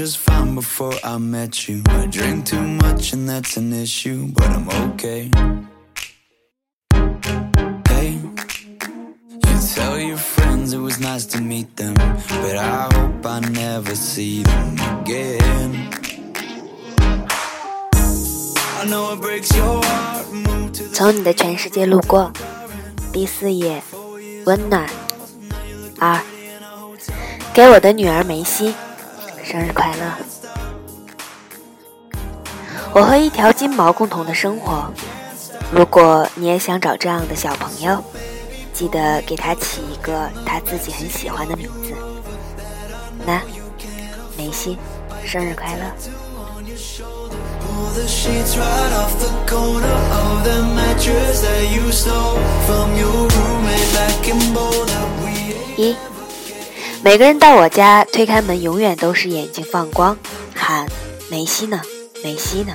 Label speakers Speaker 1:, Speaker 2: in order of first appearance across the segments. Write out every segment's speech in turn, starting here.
Speaker 1: just fine before I met you. I drink too much and that's an issue, but I'm okay. Hey, you tell your friends it was nice to meet them, but I hope I never see them again. I know it breaks your heart. Move to the
Speaker 2: 从你的全世界路过，第四页，温暖。二，给我的女儿梅西， 生日快乐！我和一条金毛共同的生活。如果你也想找这样的小朋友，记得给他起一个他自己很喜欢的名字。那，梅西，生日快乐
Speaker 1: ！Pull the sheets right off the corner of the mattress that you stole from your roommate back in Boulder. We
Speaker 2: 一，每个人到我家推开门，永远都是眼睛放光，喊梅西呢，梅西呢。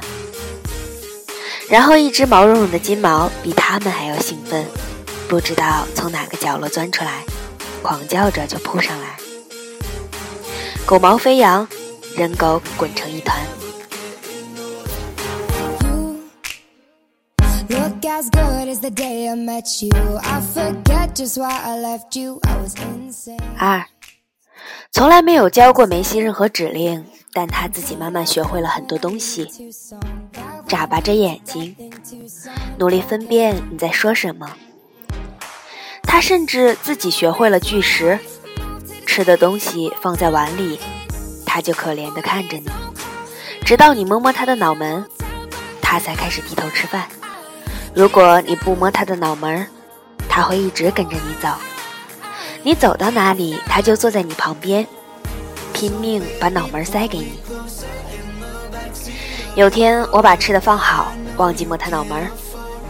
Speaker 2: 然后一只毛茸茸的金毛比他们还要兴奋，不知道从哪个角落钻出来，狂叫着就扑上来。狗毛飞扬，人狗滚成一团。二，从来没有教过梅西任何指令，但他自己慢慢学会了很多东西。眨巴着眼睛，努力分辨你在说什么。他甚至自己学会了拒食，吃的东西放在碗里，他就可怜的看着你，直到你摸摸他的脑门，他才开始低头吃饭。如果你不摸他的脑门，他会一直跟着你走。你走到哪里，他就坐在你旁边，拼命把脑门塞给你。有天我把吃的放好，忘记摸他脑门，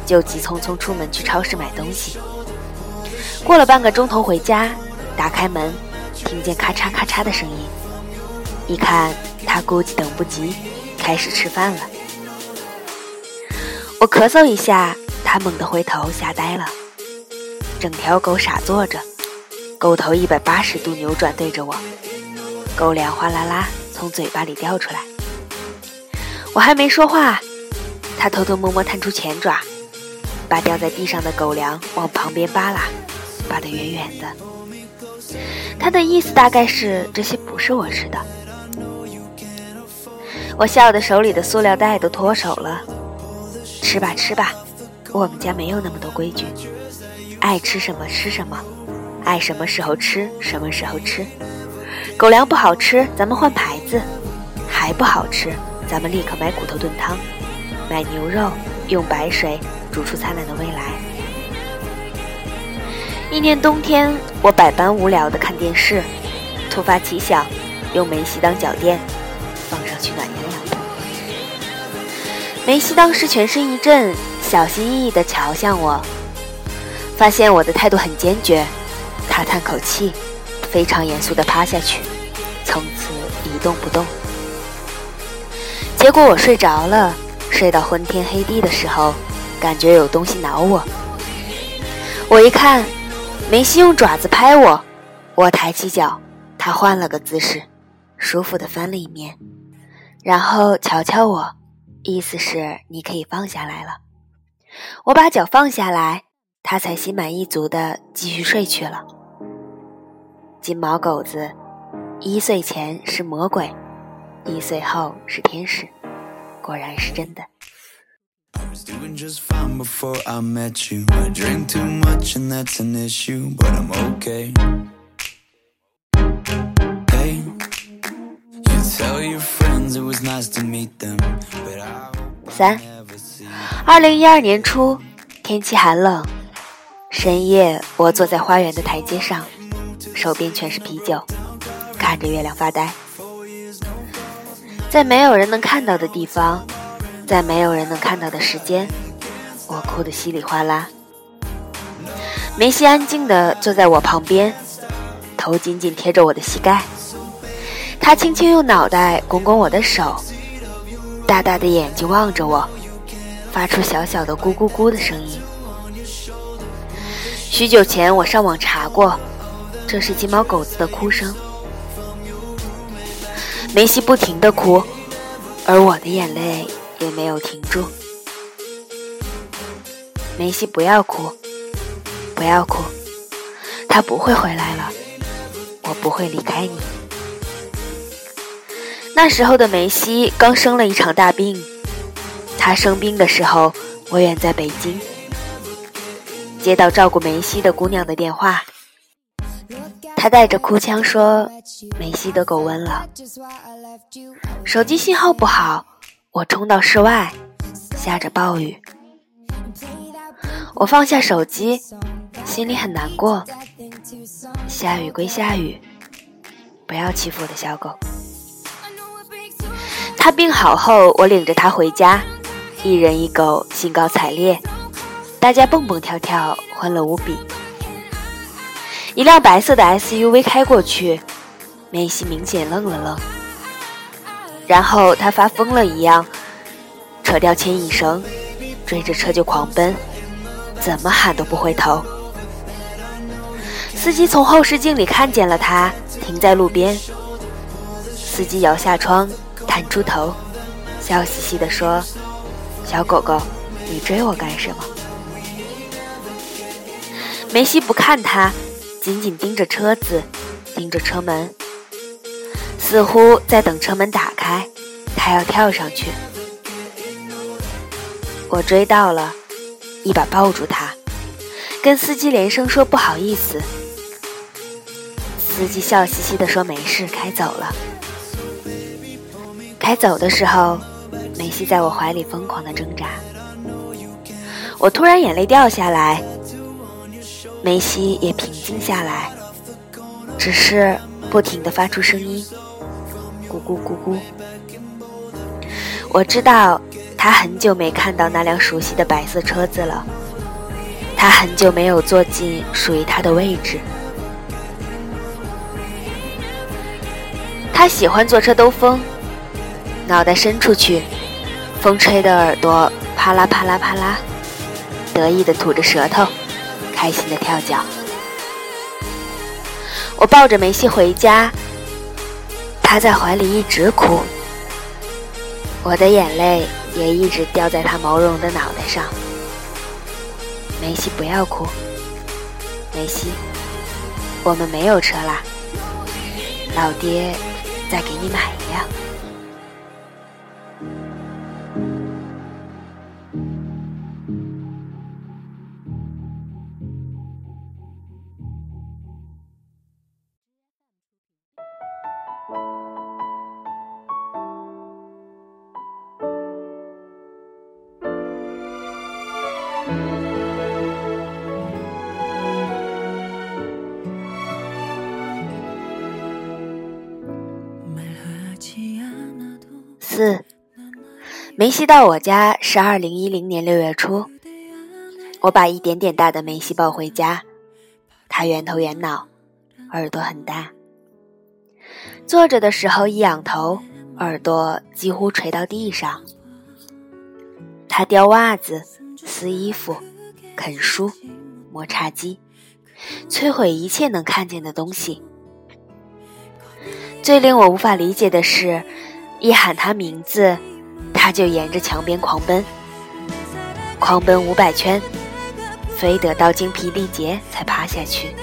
Speaker 2: 就急匆匆出门去超市买东西。过了半个钟头回家，打开门，听见咔嚓咔嚓的声音，一看他估计等不及，开始吃饭了。我咳嗽一下，他猛地回头，吓呆了。整条狗傻坐着，狗头一百八十度扭转对着我，狗粮哗啦啦从嘴巴里掉出来。我还没说话，他偷偷摸摸探出前爪，把掉在地上的狗粮往旁边扒拉，扒得远远的。他的意思大概是这些不是我吃的。我笑得手里的塑料袋都脱手了。吃吧吃吧，我们家没有那么多规矩，爱吃什么吃什么，爱什么时候吃什么时候吃。狗粮不好吃，咱们换牌子；还不好吃，咱们立刻买骨头炖汤，买牛肉，用白水煮出灿烂的未来。一年冬天，我百般无聊的看电视，突发奇想，用梅西当脚垫，放上去暖洋洋的。梅西当时全身一震，小心翼翼地瞧向我，发现我的态度很坚决，他叹口气，非常严肃地趴下去，从此一动不动。结果我睡着了，睡到昏天黑地的时候，感觉有东西挠我。我一看，梅西用爪子拍我，我抬起脚，他换了个姿势，舒服地翻了一面，然后瞧瞧我，意思是你可以放下来了。我把脚放下来，他才心满意足地继续睡去了。金毛狗子，一岁前是魔鬼，一岁后是天使，果然是真的。
Speaker 1: I was doing just fine before I met you. I drink too much and that's an issue, but I'm okay. Hey, you tell your friends it was nice to meet them, but I hope I
Speaker 2: 三.二零一二年初，天气寒冷，深夜我坐在花园的台阶上，手边全是啤酒，看着月亮发呆。在没有人能看到的地方，在没有人能看到的时间，我哭得稀里哗啦。梅西安静地坐在我旁边，头紧紧贴着我的膝盖，他轻轻用脑袋拱拱我的手，大大的眼睛望着我。发出小小的咕咕咕的声音。许久前，我上网查过，这是金毛狗子的哭声。梅西不停的哭，而我的眼泪也没有停住。梅西，不要哭，不要哭，他不会回来了，我不会离开你。那时候的梅西刚生了一场大病，他生病的时候，我远在北京，接到照顾梅西的姑娘的电话，他带着哭腔说：“梅西得狗瘟了。”手机信号不好，我冲到室外，下着暴雨。我放下手机，心里很难过。下雨归下雨，不要欺负我的小狗。他病好后，我领着他回家，一人一狗，兴高采烈，大家蹦蹦跳跳，欢乐无比。一辆白色的 SUV 开过去，梅西明显愣了愣，然后他发疯了一样，扯掉牵引绳，追着车就狂奔。怎么喊都不回头。司机从后视镜里看见了他，停在路边。司机摇下窗，探出头，笑嘻嘻地说：“小狗狗，你追我干什么？”梅西不看他，紧紧盯着车子，盯着车门，似乎在等车门打开，他要跳上去。我追到了。一把抱住他，跟司机连声说不好意思。司机笑嘻嘻地说没事，开走了。开走的时候，梅西在我怀里疯狂地挣扎，我突然眼泪掉下来，梅西也平静下来，只是不停地发出声音，咕咕咕咕。我知道。他很久没看到那辆熟悉的白色车子了，他很久没有坐进属于他的位置。他喜欢坐车兜风，脑袋伸出去，风吹的耳朵啪啦啪啦啪啦，得意的吐着舌头，开心的跳脚。我抱着梅西回家，他在怀里一直哭，我的眼泪。也一直掉在他毛茸茸的脑袋上。梅西，不要哭。梅西，我们没有车啦，老爹再给你买一辆。梅西到我家是二零一零年六月初，我把一点点大的梅西抱回家，他圆头圆脑，耳朵很大，坐着的时候一仰头，耳朵几乎垂到地上。他叼袜子、撕衣服、啃书、磨茶几，摧毁一切能看见的东西。最令我无法理解的是。一喊他名字，他就沿着墙边狂奔，狂奔五百圈，非得到精疲力竭才趴下去。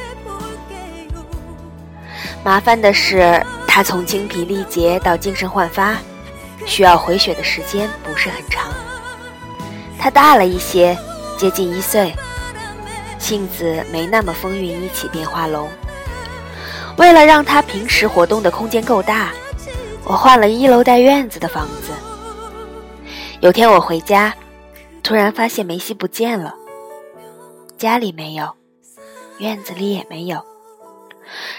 Speaker 2: 麻烦的是，他从精疲力竭到精神焕发，需要回血的时间不是很长。他大了一些，接近一岁，性子没那么风云一起变化龙。为了让他平时活动的空间够大。我换了一楼带院子的房子。有天我回家，突然发现梅西不见了，家里没有，院子里也没有。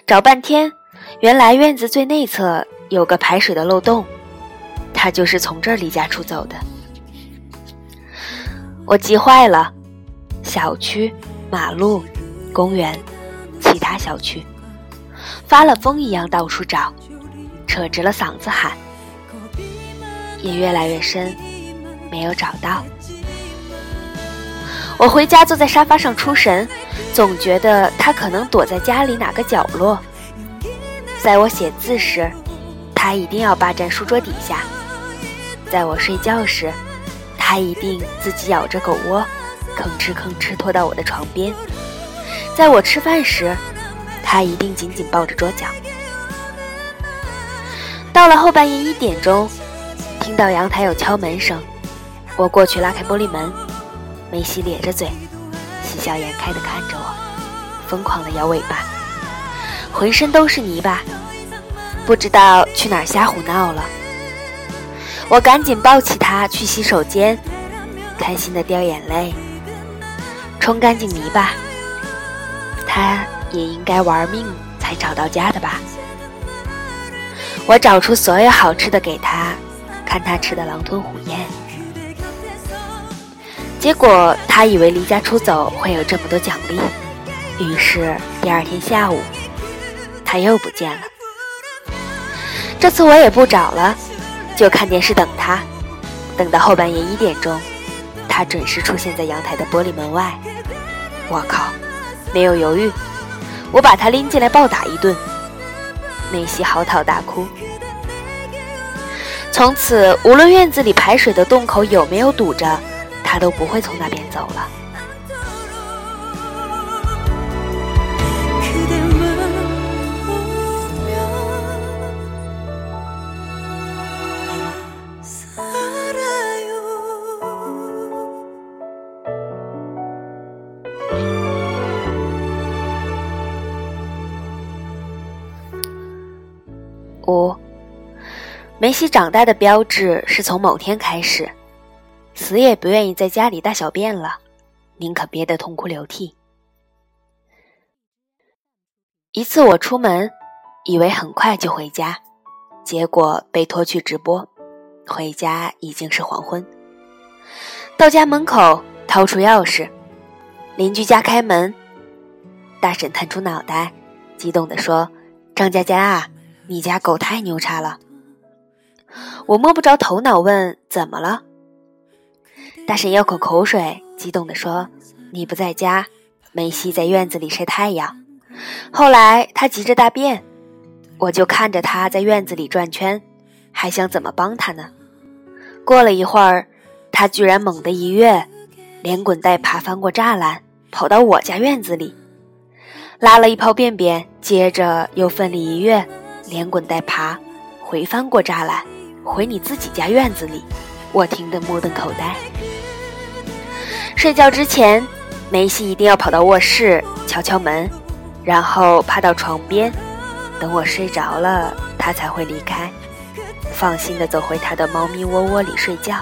Speaker 2: 找半天，原来院子最内侧有个排水的漏洞，他就是从这儿离家出走的。我急坏了，小区、马路、公园、其他小区，发了疯一样到处找。扯直了嗓子喊，夜越来越深，没有找到。我回家坐在沙发上出神，总觉得他可能躲在家里哪个角落。在我写字时，他一定要霸占书桌底下；在我睡觉时，他一定自己咬着狗窝，吭哧吭哧拖到我的床边；在我吃饭时，他一定紧紧抱着桌角。到了后半夜一点钟，听到阳台有敲门声，我过去拉开玻璃门，梅西咧着嘴，喜笑颜开地看着我，疯狂地摇尾巴，浑身都是泥巴，不知道去哪儿瞎胡闹了。我赶紧抱起他去洗手间，开心的掉眼泪，冲干净泥巴。他也应该玩命才找到家的吧。我找出所有好吃的给他，看他吃的狼吞虎咽。结果他以为离家出走会有这么多奖励，于是第二天下午他又不见了。这次我也不找了，就看电视等他。等到后半夜一点钟，他准时出现在阳台的玻璃门外。我靠！没有犹豫，我把他拎进来暴打一顿。梅西嚎啕大哭。从此，无论院子里排水的洞口有没有堵着，他都不会从那边走了。五，梅西长大的标志是从某天开始，死也不愿意在家里大小便了，宁可憋得痛哭流涕。一次我出门，以为很快就回家，结果被拖去直播，回家已经是黄昏。到家门口，掏出钥匙，邻居家开门，大婶探出脑袋，激动地说：“张佳佳啊！”你家狗太牛叉了，我摸不着头脑，问怎么了？大婶咽口口水，激动地说：“你不在家，梅西在院子里晒太阳。后来他急着大便，我就看着他在院子里转圈，还想怎么帮他呢。过了一会儿，他居然猛地一跃，连滚带爬翻过栅栏，跑到我家院子里，拉了一泡便便，接着又奋力一跃。”连滚带爬，回翻过栅栏，回你自己家院子里。我听得目瞪口呆。睡觉之前，梅西一定要跑到卧室敲敲门，然后趴到床边，等我睡着了，他才会离开，放心的走回他的猫咪窝窝里睡觉。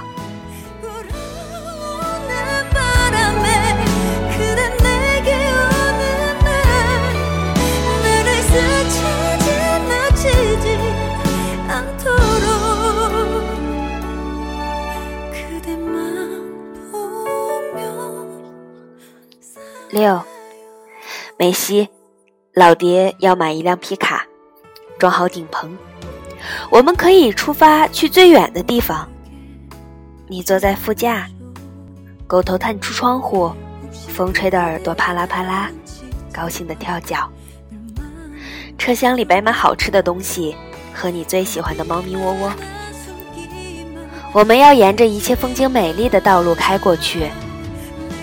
Speaker 2: 六，梅西，老爹要买一辆皮卡，装好顶棚，我们可以出发去最远的地方。你坐在副驾，狗头探出窗户，风吹的耳朵啪啦啪啦，高兴的跳脚。车厢里摆满好吃的东西和你最喜欢的猫咪窝窝。我们要沿着一切风景美丽的道路开过去，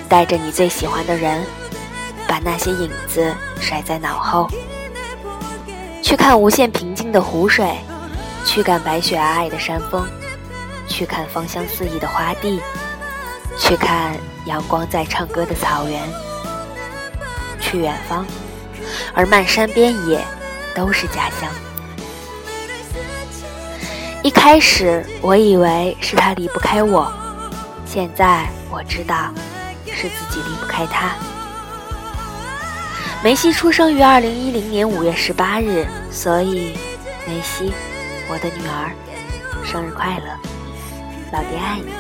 Speaker 2: 带着你最喜欢的人。把那些影子甩在脑后，去看无限平静的湖水，去看白雪皑皑的山峰，去看芳香四溢的花地，去看阳光在唱歌的草原，去远方，而漫山遍野都是家乡。一开始我以为是他离不开我，现在我知道是自己离不开他。梅西出生于二零一零年五月十八日，所以梅西，我的女儿，生日快乐，老爹爱你。